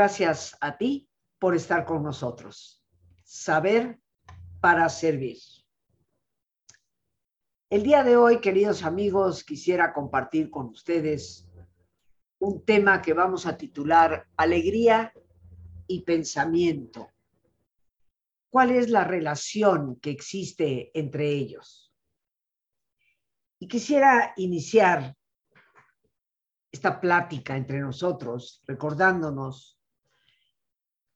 Gracias a ti por estar con nosotros. Saber para servir. El día de hoy, queridos amigos, quisiera compartir con ustedes un tema que vamos a titular Alegría y Pensamiento. ¿Cuál es la relación que existe entre ellos? Y quisiera iniciar esta plática entre nosotros recordándonos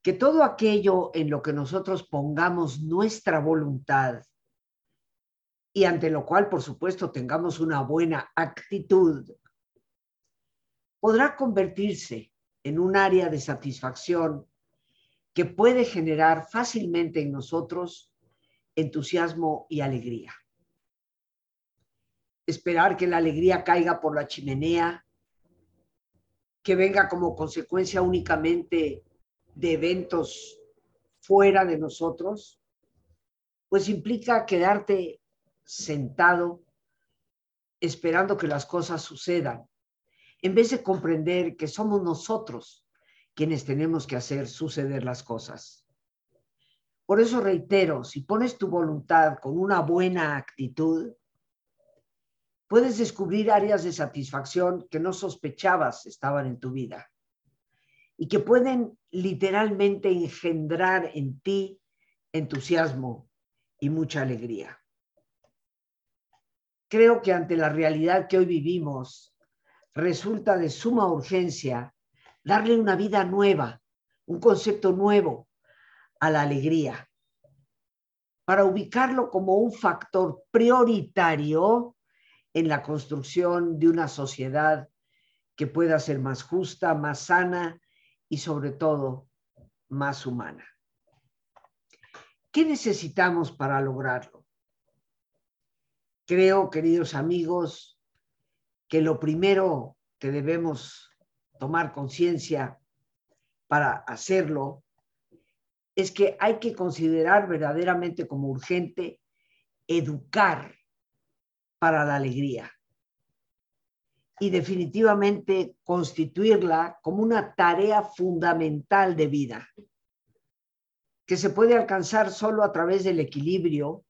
que todo aquello en lo que nosotros pongamos nuestra voluntad y ante lo cual, por supuesto, tengamos una buena actitud, podrá convertirse en un área de satisfacción que puede generar fácilmente en nosotros entusiasmo y alegría. Esperar que la alegría caiga por la chimenea, que venga como consecuencia únicamente de eventos fuera de nosotros, pues implica quedarte sentado esperando que las cosas sucedan, en vez de comprender que somos nosotros quienes tenemos que hacer suceder las cosas. Por eso reitero, si pones tu voluntad con una buena actitud, puedes descubrir áreas de satisfacción que no sospechabas estaban en tu vida y que pueden literalmente engendrar en ti entusiasmo y mucha alegría. Creo que ante la realidad que hoy vivimos, resulta de suma urgencia darle una vida nueva, un concepto nuevo a la alegría, para ubicarlo como un factor prioritario en la construcción de una sociedad que pueda ser más justa, más sana y sobre todo más humana. ¿Qué necesitamos para lograrlo? Creo, queridos amigos, que lo primero que debemos tomar conciencia para hacerlo es que hay que considerar verdaderamente como urgente educar para la alegría y definitivamente constituirla como una tarea fundamental de vida que se puede alcanzar solo a través del equilibrio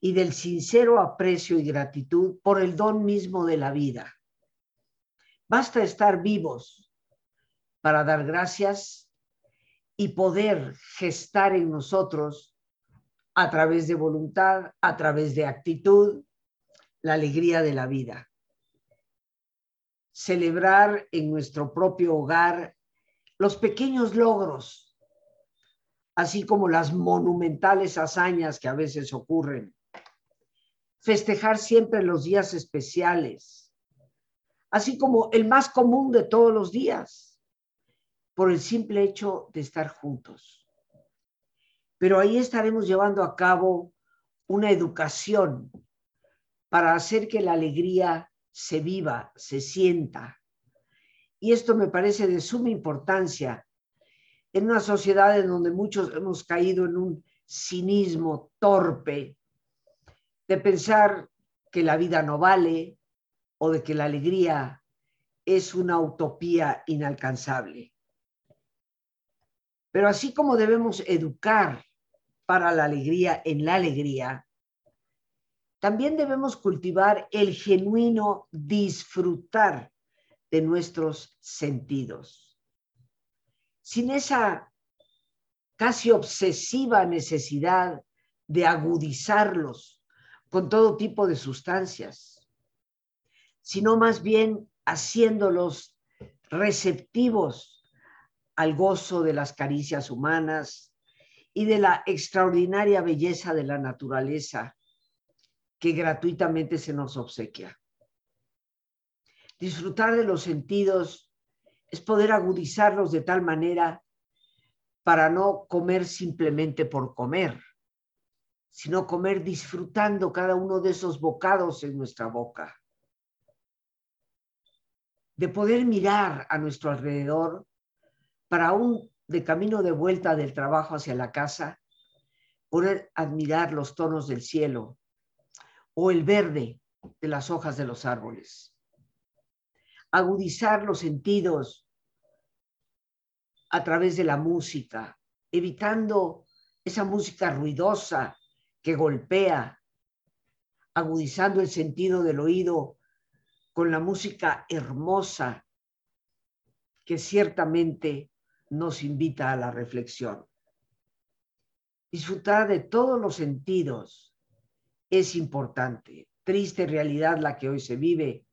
y del sincero aprecio y gratitud por el don mismo de la vida. Basta estar vivos para dar gracias y poder gestar en nosotros a través de voluntad, a través de actitud, la alegría de la vida. Celebrar en nuestro propio hogar los pequeños logros, así como las monumentales hazañas que a veces ocurren festejar siempre los días especiales, así como el más común de todos los días, por el simple hecho de estar juntos. Pero ahí estaremos llevando a cabo una educación para hacer que la alegría se viva, se sienta. Y esto me parece de suma importancia en una sociedad en donde muchos hemos caído en un cinismo torpe, de pensar que la vida no vale o de que la alegría es una utopía inalcanzable. Pero así como debemos educar para la alegría en la alegría, también debemos cultivar el genuino disfrutar de nuestros sentidos. Sin esa casi obsesiva necesidad de agudizarlos con todo tipo de sustancias, sino más bien haciéndolos receptivos al gozo de las caricias humanas y de la extraordinaria belleza de la naturaleza que gratuitamente se nos obsequia. Disfrutar de los sentidos es poder agudizarlos de tal manera para no comer simplemente por comer, sino comer disfrutando cada uno de esos bocados en nuestra boca. De poder mirar a nuestro alrededor para aún de camino de vuelta del trabajo hacia la casa, poder admirar los tonos del cielo o el verde de las hojas de los árboles. Agudizar los sentidos a través de la música, evitando esa música ruidosa que golpea, agudizando el sentido del oído con la música hermosa que ciertamente nos invita a la reflexión. Disfrutar de todos los sentidos es importante. Triste realidad la que hoy se vive,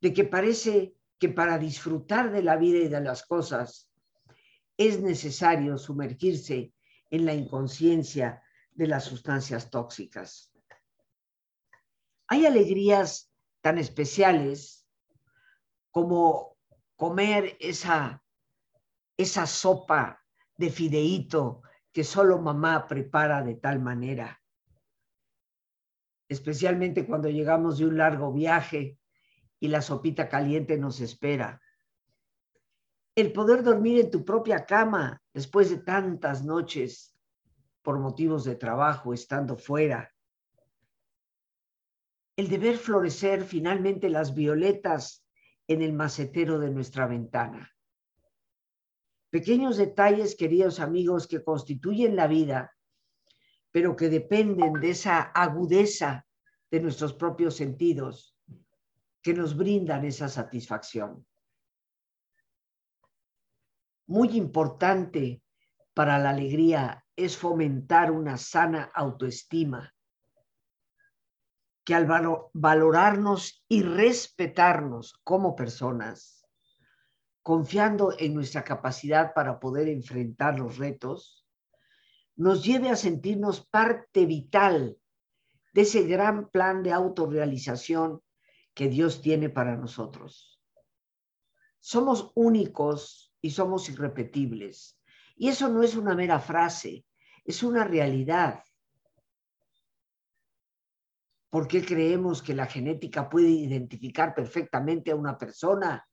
de que parece que para disfrutar de la vida y de las cosas es necesario sumergirse en la inconsciencia de las sustancias tóxicas. Hay alegrías tan especiales como comer esa, esa sopa de fideíto que solo mamá prepara de tal manera. Especialmente cuando llegamos de un largo viaje y la sopita caliente nos espera. El poder dormir en tu propia cama después de tantas noches por motivos de trabajo estando fuera. El de ver florecer finalmente las violetas en el macetero de nuestra ventana. Pequeños detalles, queridos amigos, que constituyen la vida, pero que dependen de esa agudeza de nuestros propios sentidos que nos brindan esa satisfacción. Muy importante para la alegría es fomentar una sana autoestima, que al valorarnos y respetarnos como personas, confiando en nuestra capacidad para poder enfrentar los retos, nos lleve a sentirnos parte vital de ese gran plan de autorrealización que Dios tiene para nosotros. Somos únicos y somos irrepetibles. Y eso no es una mera frase, es una realidad. ¿Por qué creemos que la genética puede identificar perfectamente a una persona,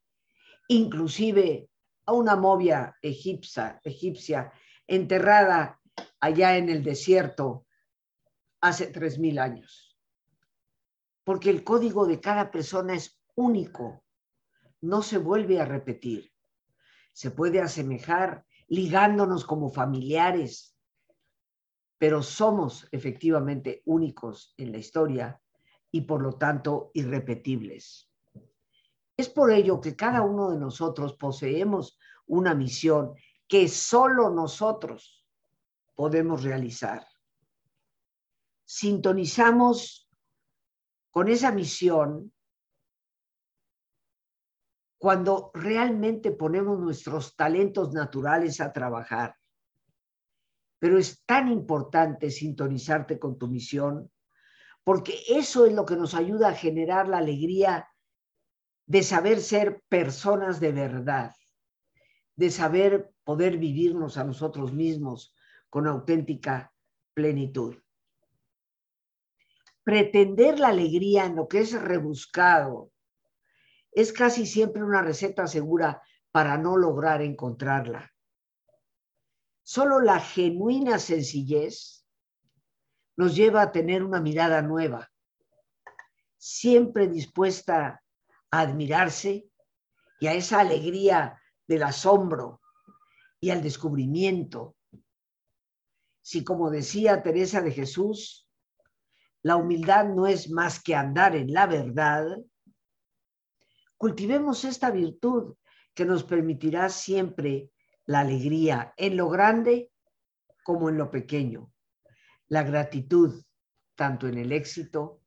inclusive a una movia egipcia, egipcia enterrada allá en el desierto hace tres mil años? porque el código de cada persona es único, no se vuelve a repetir. Se puede asemejar ligándonos como familiares, pero somos efectivamente únicos en la historia y por lo tanto irrepetibles. Es por ello que cada uno de nosotros poseemos una misión que solo nosotros podemos realizar. Sintonizamos con esa misión, cuando realmente ponemos nuestros talentos naturales a trabajar. Pero es tan importante sintonizarte con tu misión, porque eso es lo que nos ayuda a generar la alegría de saber ser personas de verdad, de saber poder vivirnos a nosotros mismos con auténtica plenitud pretender la alegría en lo que es rebuscado es casi siempre una receta segura para no lograr encontrarla. Solo la genuina sencillez nos lleva a tener una mirada nueva, siempre dispuesta a admirarse y a esa alegría del asombro y al descubrimiento. Si como decía Teresa de Jesús, la humildad no es más que andar en la verdad, cultivemos esta virtud que nos permitirá siempre la alegría en lo grande como en lo pequeño, la gratitud tanto en el éxito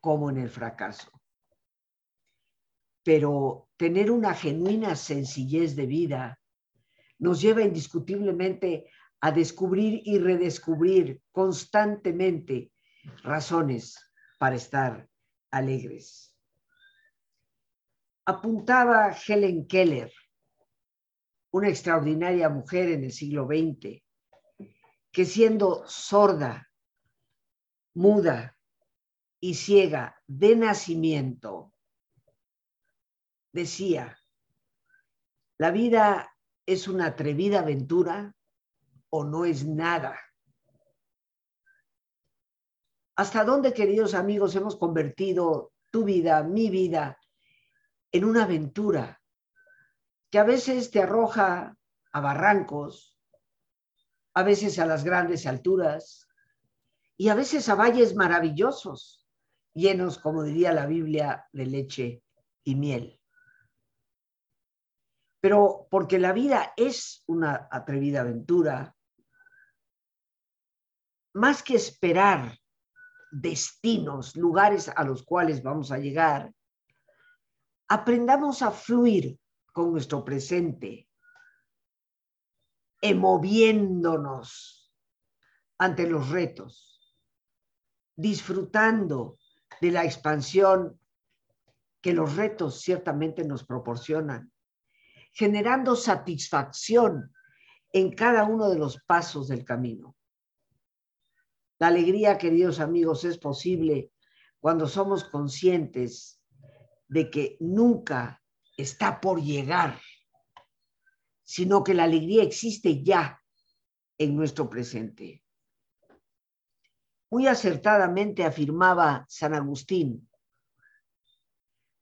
como en el fracaso. Pero tener una genuina sencillez de vida nos lleva indiscutiblemente a descubrir y redescubrir constantemente razones para estar alegres. Apuntaba Helen Keller, una extraordinaria mujer en el siglo XX, que siendo sorda, muda y ciega de nacimiento, decía, la vida es una atrevida aventura o no es nada. ¿Hasta dónde, queridos amigos, hemos convertido tu vida, mi vida, en una aventura que a veces te arroja a barrancos, a veces a las grandes alturas y a veces a valles maravillosos, llenos, como diría la Biblia, de leche y miel. Pero porque la vida es una atrevida aventura, más que esperar destinos, lugares a los cuales vamos a llegar, aprendamos a fluir con nuestro presente, moviéndonos ante los retos, disfrutando de la expansión que los retos ciertamente nos proporcionan, generando satisfacción en cada uno de los pasos del camino. La alegría, queridos amigos, es posible cuando somos conscientes de que nunca está por llegar, sino que la alegría existe ya en nuestro presente. Muy acertadamente afirmaba San Agustín,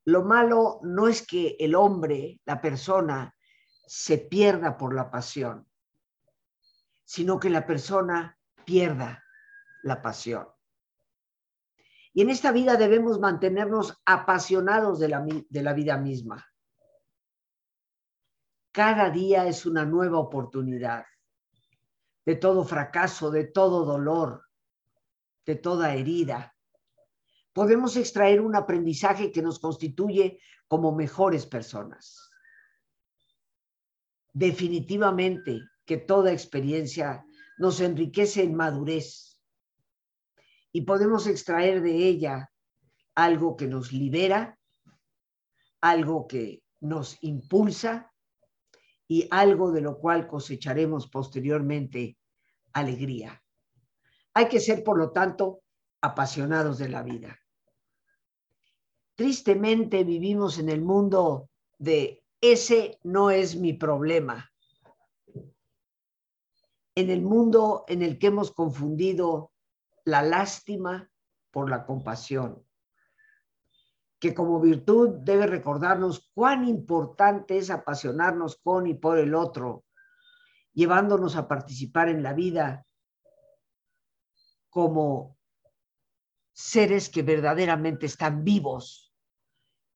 lo malo no es que el hombre, la persona, se pierda por la pasión, sino que la persona pierda la pasión. Y en esta vida debemos mantenernos apasionados de la, de la vida misma. Cada día es una nueva oportunidad de todo fracaso, de todo dolor, de toda herida. Podemos extraer un aprendizaje que nos constituye como mejores personas. Definitivamente que toda experiencia nos enriquece en madurez y podemos extraer de ella algo que nos libera, algo que nos impulsa y algo de lo cual cosecharemos posteriormente alegría. Hay que ser, por lo tanto, apasionados de la vida. Tristemente vivimos en el mundo de ese no es mi problema. En el mundo en el que hemos confundido la lástima por la compasión, que como virtud debe recordarnos cuán importante es apasionarnos con y por el otro, llevándonos a participar en la vida como seres que verdaderamente están vivos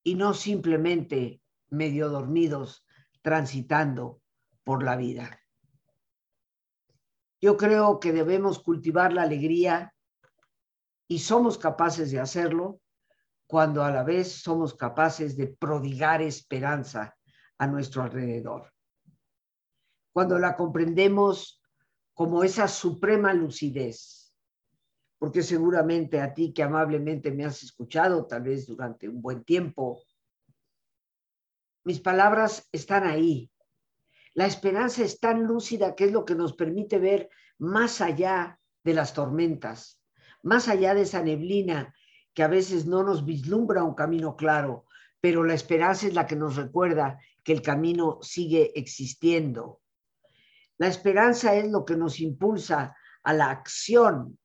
y no simplemente medio dormidos transitando por la vida. Yo creo que debemos cultivar la alegría y somos capaces de hacerlo cuando a la vez somos capaces de prodigar esperanza a nuestro alrededor. Cuando la comprendemos como esa suprema lucidez, porque seguramente a ti que amablemente me has escuchado, tal vez durante un buen tiempo, mis palabras están ahí. La esperanza es tan lúcida que es lo que nos permite ver más allá de las tormentas, más allá de esa neblina que a veces no nos vislumbra un camino claro, pero la esperanza es la que nos recuerda que el camino sigue existiendo. La esperanza es lo que nos impulsa a la acción,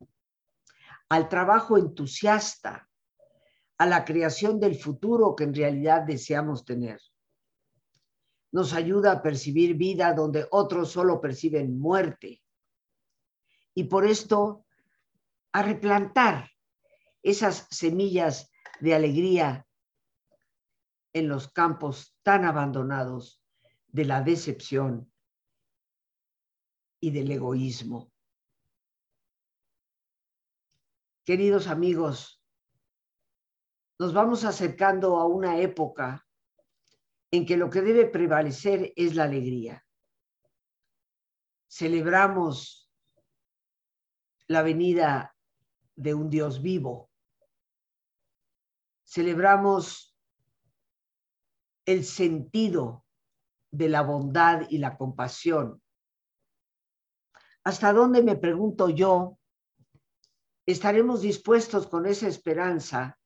al trabajo entusiasta, a la creación del futuro que en realidad deseamos tener. Nos ayuda a percibir vida donde otros solo perciben muerte. Y por esto a replantar esas semillas de alegría en los campos tan abandonados de la decepción y del egoísmo. Queridos amigos, nos vamos acercando a una época en que lo que debe prevalecer es la alegría. Celebramos la venida de un Dios vivo. Celebramos el sentido de la bondad y la compasión. ¿Hasta dónde, me pregunto yo, estaremos dispuestos con esa esperanza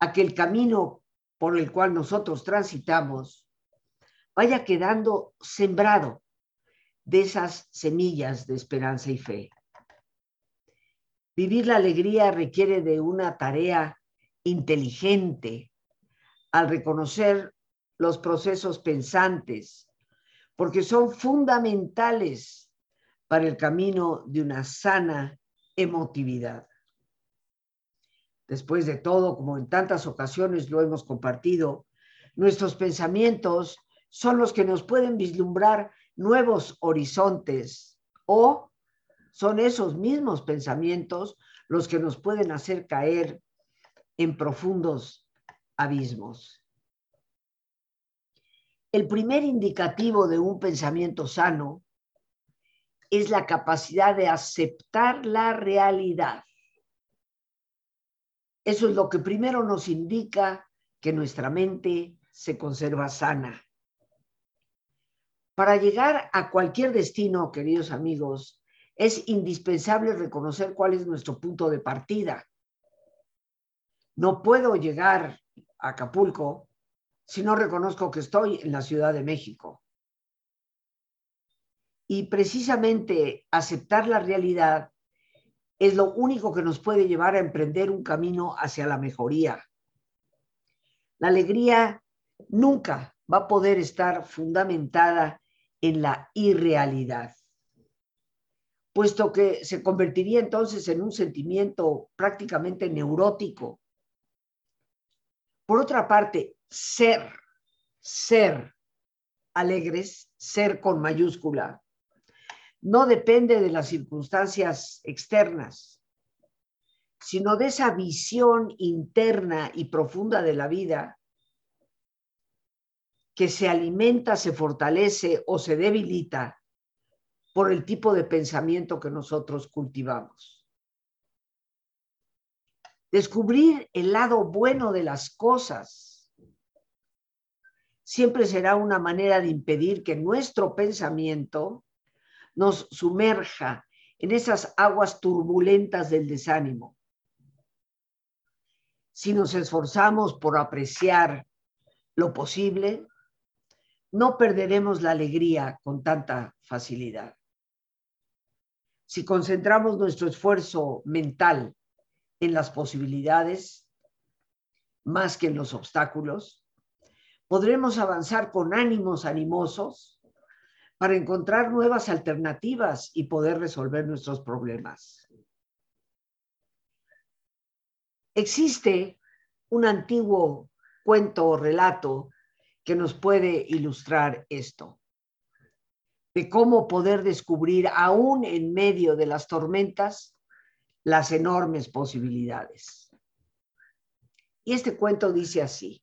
a que el camino por el cual nosotros transitamos vaya quedando sembrado de esas semillas de esperanza y fe? Vivir la alegría requiere de una tarea inteligente al reconocer los procesos pensantes, porque son fundamentales para el camino de una sana emotividad. Después de todo, como en tantas ocasiones lo hemos compartido, nuestros pensamientos son los que nos pueden vislumbrar nuevos horizontes o son esos mismos pensamientos los que nos pueden hacer caer en profundos abismos. El primer indicativo de un pensamiento sano es la capacidad de aceptar la realidad. Eso es lo que primero nos indica que nuestra mente se conserva sana. Para llegar a cualquier destino, queridos amigos, es indispensable reconocer cuál es nuestro punto de partida. No puedo llegar a Acapulco si no reconozco que estoy en la Ciudad de México. Y precisamente aceptar la realidad es lo único que nos puede llevar a emprender un camino hacia la mejoría. La alegría nunca va a poder estar fundamentada en la irrealidad, puesto que se convertiría entonces en un sentimiento prácticamente neurótico. Por otra parte, ser, ser alegres, ser con mayúscula, no depende de las circunstancias externas, sino de esa visión interna y profunda de la vida que se alimenta, se fortalece o se debilita por el tipo de pensamiento que nosotros cultivamos. Descubrir el lado bueno de las cosas siempre será una manera de impedir que nuestro pensamiento nos sumerja en esas aguas turbulentas del desánimo. Si nos esforzamos por apreciar lo posible, no perderemos la alegría con tanta facilidad. Si concentramos nuestro esfuerzo mental en las posibilidades más que en los obstáculos, podremos avanzar con ánimos animosos para encontrar nuevas alternativas y poder resolver nuestros problemas. Existe un antiguo cuento o relato que nos puede ilustrar esto, de cómo poder descubrir aún en medio de las tormentas las enormes posibilidades. Y este cuento dice así,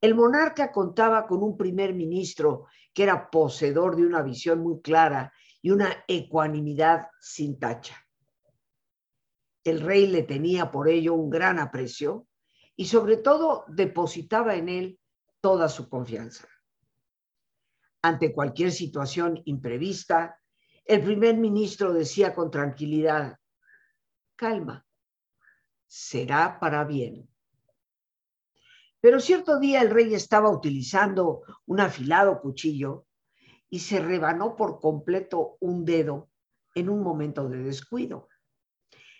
el monarca contaba con un primer ministro que era poseedor de una visión muy clara y una ecuanimidad sin tacha. El rey le tenía por ello un gran aprecio y sobre todo depositaba en él toda su confianza. Ante cualquier situación imprevista, el primer ministro decía con tranquilidad, calma, será para bien. Pero cierto día el rey estaba utilizando un afilado cuchillo y se rebanó por completo un dedo en un momento de descuido.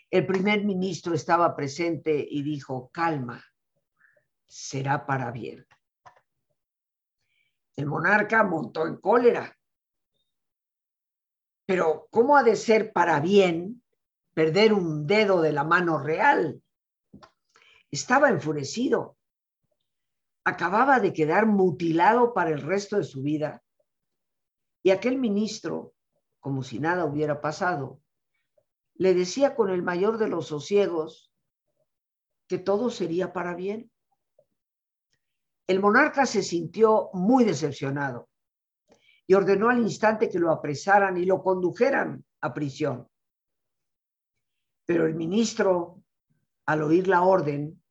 El primer ministro estaba presente y dijo, calma, será para bien. El monarca montó en cólera. Pero ¿cómo ha de ser para bien perder un dedo de la mano real? Estaba enfurecido acababa de quedar mutilado para el resto de su vida. Y aquel ministro, como si nada hubiera pasado, le decía con el mayor de los sosiegos que todo sería para bien. El monarca se sintió muy decepcionado y ordenó al instante que lo apresaran y lo condujeran a prisión. Pero el ministro, al oír la orden,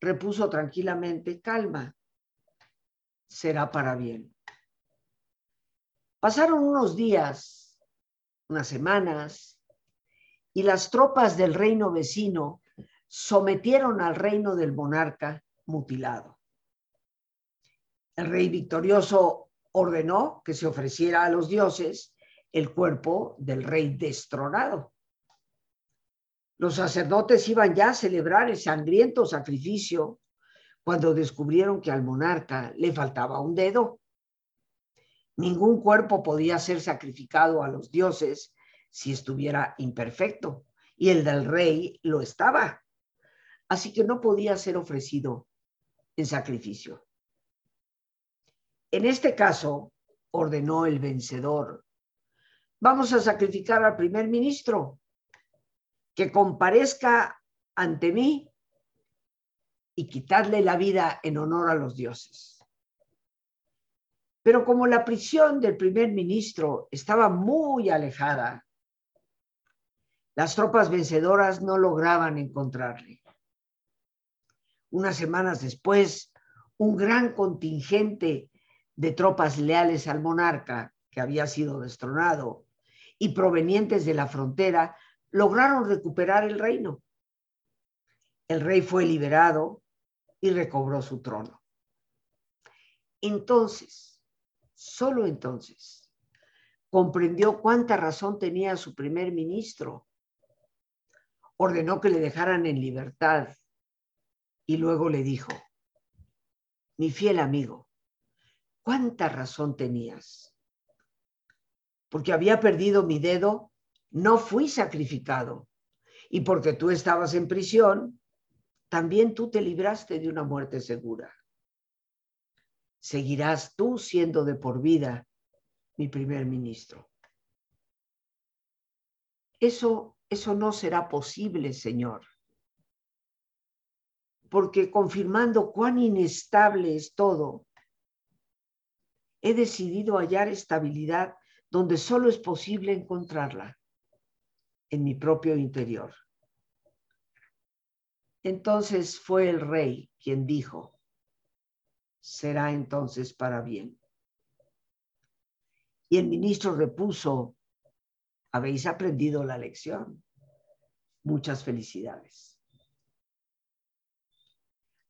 repuso tranquilamente, calma, será para bien. Pasaron unos días, unas semanas, y las tropas del reino vecino sometieron al reino del monarca mutilado. El rey victorioso ordenó que se ofreciera a los dioses el cuerpo del rey destronado. Los sacerdotes iban ya a celebrar el sangriento sacrificio cuando descubrieron que al monarca le faltaba un dedo. Ningún cuerpo podía ser sacrificado a los dioses si estuviera imperfecto, y el del rey lo estaba. Así que no podía ser ofrecido en sacrificio. En este caso, ordenó el vencedor, vamos a sacrificar al primer ministro, que comparezca ante mí y quitarle la vida en honor a los dioses. Pero como la prisión del primer ministro estaba muy alejada, las tropas vencedoras no lograban encontrarle. Unas semanas después, un gran contingente de tropas leales al monarca, que había sido destronado, y provenientes de la frontera, lograron recuperar el reino. El rey fue liberado y recobró su trono. Entonces, Solo entonces comprendió cuánta razón tenía su primer ministro. Ordenó que le dejaran en libertad y luego le dijo, mi fiel amigo, ¿cuánta razón tenías? Porque había perdido mi dedo, no fui sacrificado. Y porque tú estabas en prisión, también tú te libraste de una muerte segura seguirás tú siendo de por vida mi primer ministro. Eso, eso no será posible, Señor, porque confirmando cuán inestable es todo, he decidido hallar estabilidad donde solo es posible encontrarla, en mi propio interior. Entonces fue el rey quien dijo, será entonces para bien. Y el ministro repuso, habéis aprendido la lección. Muchas felicidades.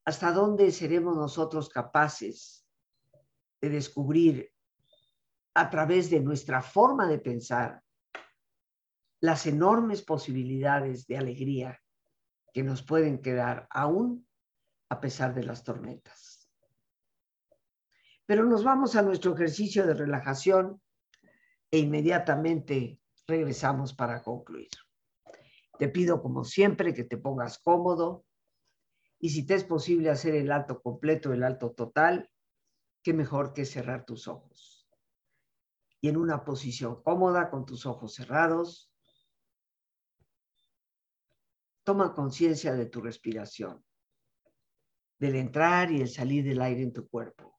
¿Hasta dónde seremos nosotros capaces de descubrir a través de nuestra forma de pensar las enormes posibilidades de alegría que nos pueden quedar aún a pesar de las tormentas? Pero nos vamos a nuestro ejercicio de relajación e inmediatamente regresamos para concluir. Te pido, como siempre, que te pongas cómodo y si te es posible hacer el alto completo, el alto total, qué mejor que cerrar tus ojos. Y en una posición cómoda, con tus ojos cerrados, toma conciencia de tu respiración, del entrar y el salir del aire en tu cuerpo.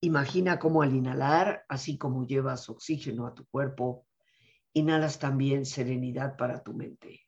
Imagina cómo al inhalar, así como llevas oxígeno a tu cuerpo, inhalas también serenidad para tu mente.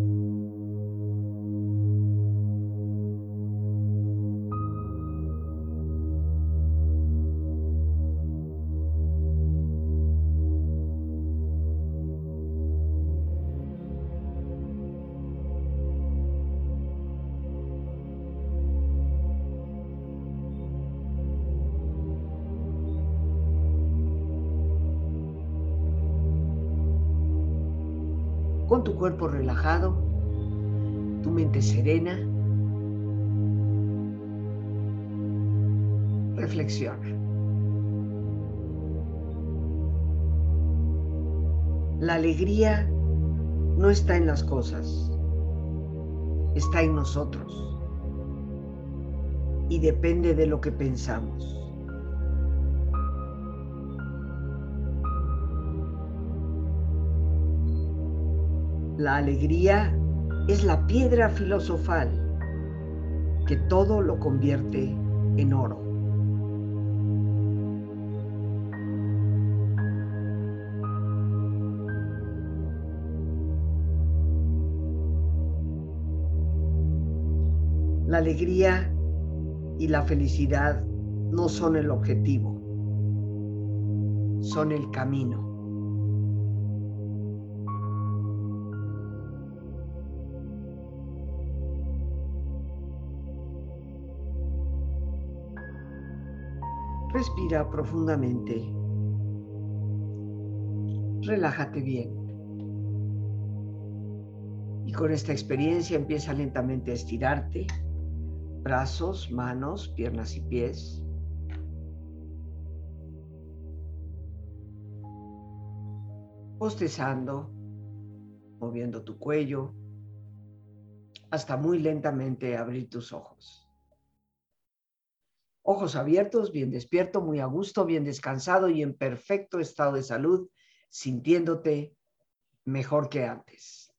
Con tu cuerpo relajado, tu mente serena. Reflexiona. La alegría no está en las cosas, está en nosotros y depende de lo que pensamos. La alegría es la piedra filosofal que todo lo convierte en oro. La alegría y la felicidad no son el objetivo, son el camino. Respira profundamente. Relájate bien. Y con esta experiencia empieza lentamente a estirarte, brazos, manos, piernas y pies. Postezando, moviendo tu cuello, hasta muy lentamente abrir tus ojos. Ojos abiertos, bien despierto, muy a gusto, bien descansado y en perfecto estado de salud, sintiéndote mejor que antes.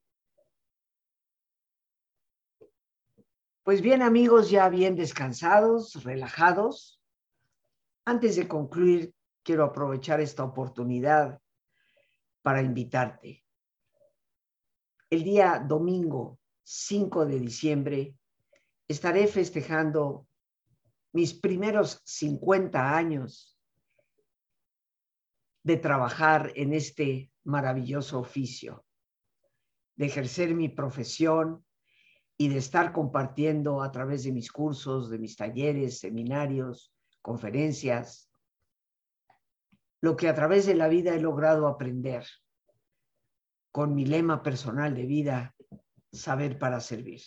Pues bien amigos, ya bien descansados, relajados, antes de concluir, quiero aprovechar esta oportunidad para invitarte. El día domingo 5 de diciembre estaré festejando mis primeros 50 años de trabajar en este maravilloso oficio, de ejercer mi profesión y de estar compartiendo a través de mis cursos, de mis talleres, seminarios, conferencias, lo que a través de la vida he logrado aprender con mi lema personal de vida, saber para servir.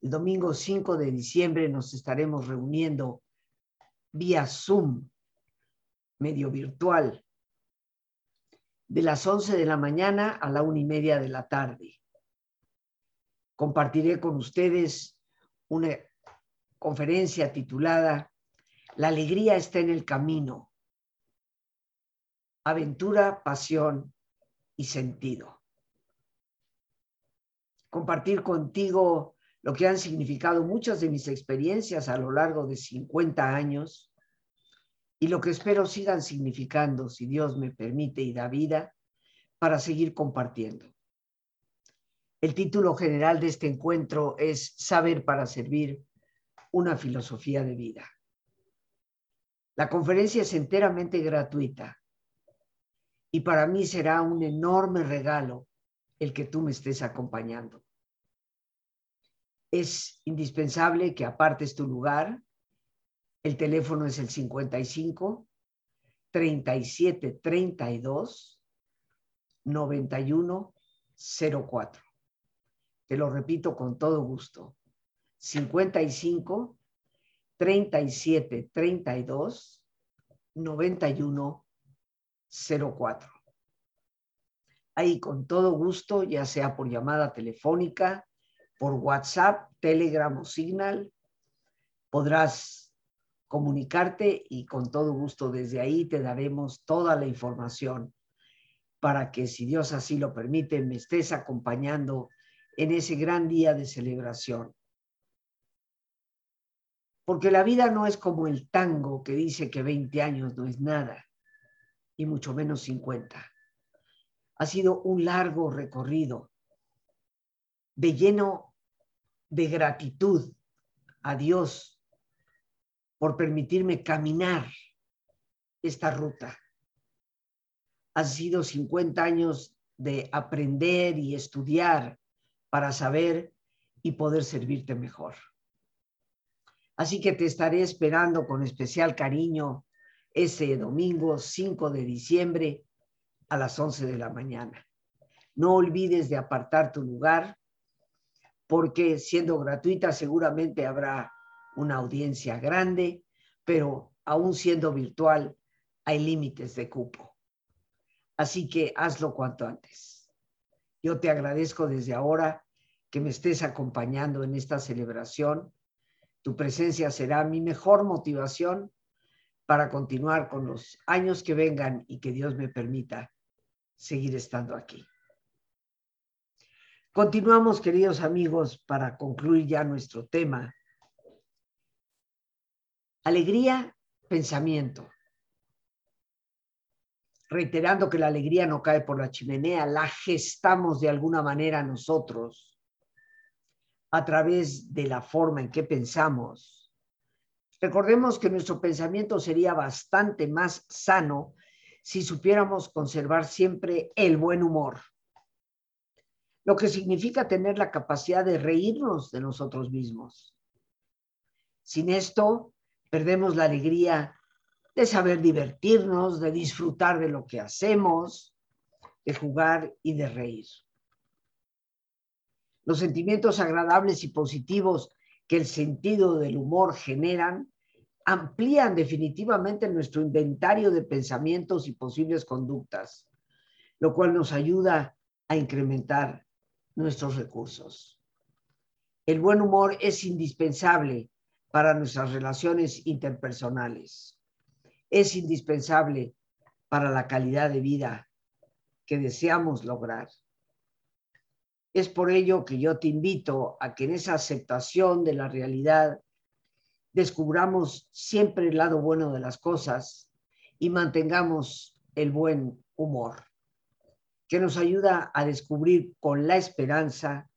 El domingo 5 de diciembre nos estaremos reuniendo vía Zoom, medio virtual, de las 11 de la mañana a la una y media de la tarde. Compartiré con ustedes una conferencia titulada La alegría está en el camino. Aventura, pasión y sentido. Compartir contigo lo que han significado muchas de mis experiencias a lo largo de 50 años y lo que espero sigan significando, si Dios me permite y da vida, para seguir compartiendo. El título general de este encuentro es Saber para Servir, una filosofía de vida. La conferencia es enteramente gratuita y para mí será un enorme regalo el que tú me estés acompañando es indispensable que apartes tu lugar. El teléfono es el 55 37 32 91 04. Te lo repito con todo gusto. 55 37 32 91 04. Ahí con todo gusto, ya sea por llamada telefónica, por WhatsApp, Telegram o Signal. Podrás comunicarte y con todo gusto desde ahí te daremos toda la información para que si Dios así lo permite me estés acompañando en ese gran día de celebración. Porque la vida no es como el tango que dice que 20 años no es nada, y mucho menos 50. Ha sido un largo recorrido de lleno de gratitud a Dios por permitirme caminar esta ruta. Han sido 50 años de aprender y estudiar para saber y poder servirte mejor. Así que te estaré esperando con especial cariño ese domingo 5 de diciembre a las 11 de la mañana. No olvides de apartar tu lugar porque siendo gratuita seguramente habrá una audiencia grande, pero aún siendo virtual hay límites de cupo. Así que hazlo cuanto antes. Yo te agradezco desde ahora que me estés acompañando en esta celebración. Tu presencia será mi mejor motivación para continuar con los años que vengan y que Dios me permita seguir estando aquí. Continuamos, queridos amigos, para concluir ya nuestro tema. Alegría, pensamiento. Reiterando que la alegría no cae por la chimenea, la gestamos de alguna manera nosotros a través de la forma en que pensamos. Recordemos que nuestro pensamiento sería bastante más sano si supiéramos conservar siempre el buen humor lo que significa tener la capacidad de reírnos de nosotros mismos. Sin esto, perdemos la alegría de saber divertirnos, de disfrutar de lo que hacemos, de jugar y de reír. Los sentimientos agradables y positivos que el sentido del humor generan amplían definitivamente nuestro inventario de pensamientos y posibles conductas, lo cual nos ayuda a incrementar nuestros recursos. El buen humor es indispensable para nuestras relaciones interpersonales. Es indispensable para la calidad de vida que deseamos lograr. Es por ello que yo te invito a que en esa aceptación de la realidad descubramos siempre el lado bueno de las cosas y mantengamos el buen humor, que nos ayuda a descubrir con la esperanza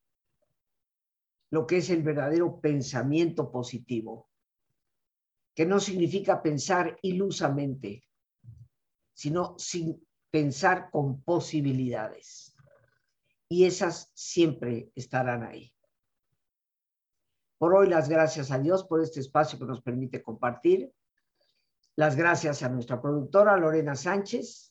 lo que es el verdadero pensamiento positivo, que no significa pensar ilusamente, sino sin pensar con posibilidades. Y esas siempre estarán ahí. Por hoy las gracias a Dios por este espacio que nos permite compartir. Las gracias a nuestra productora Lorena Sánchez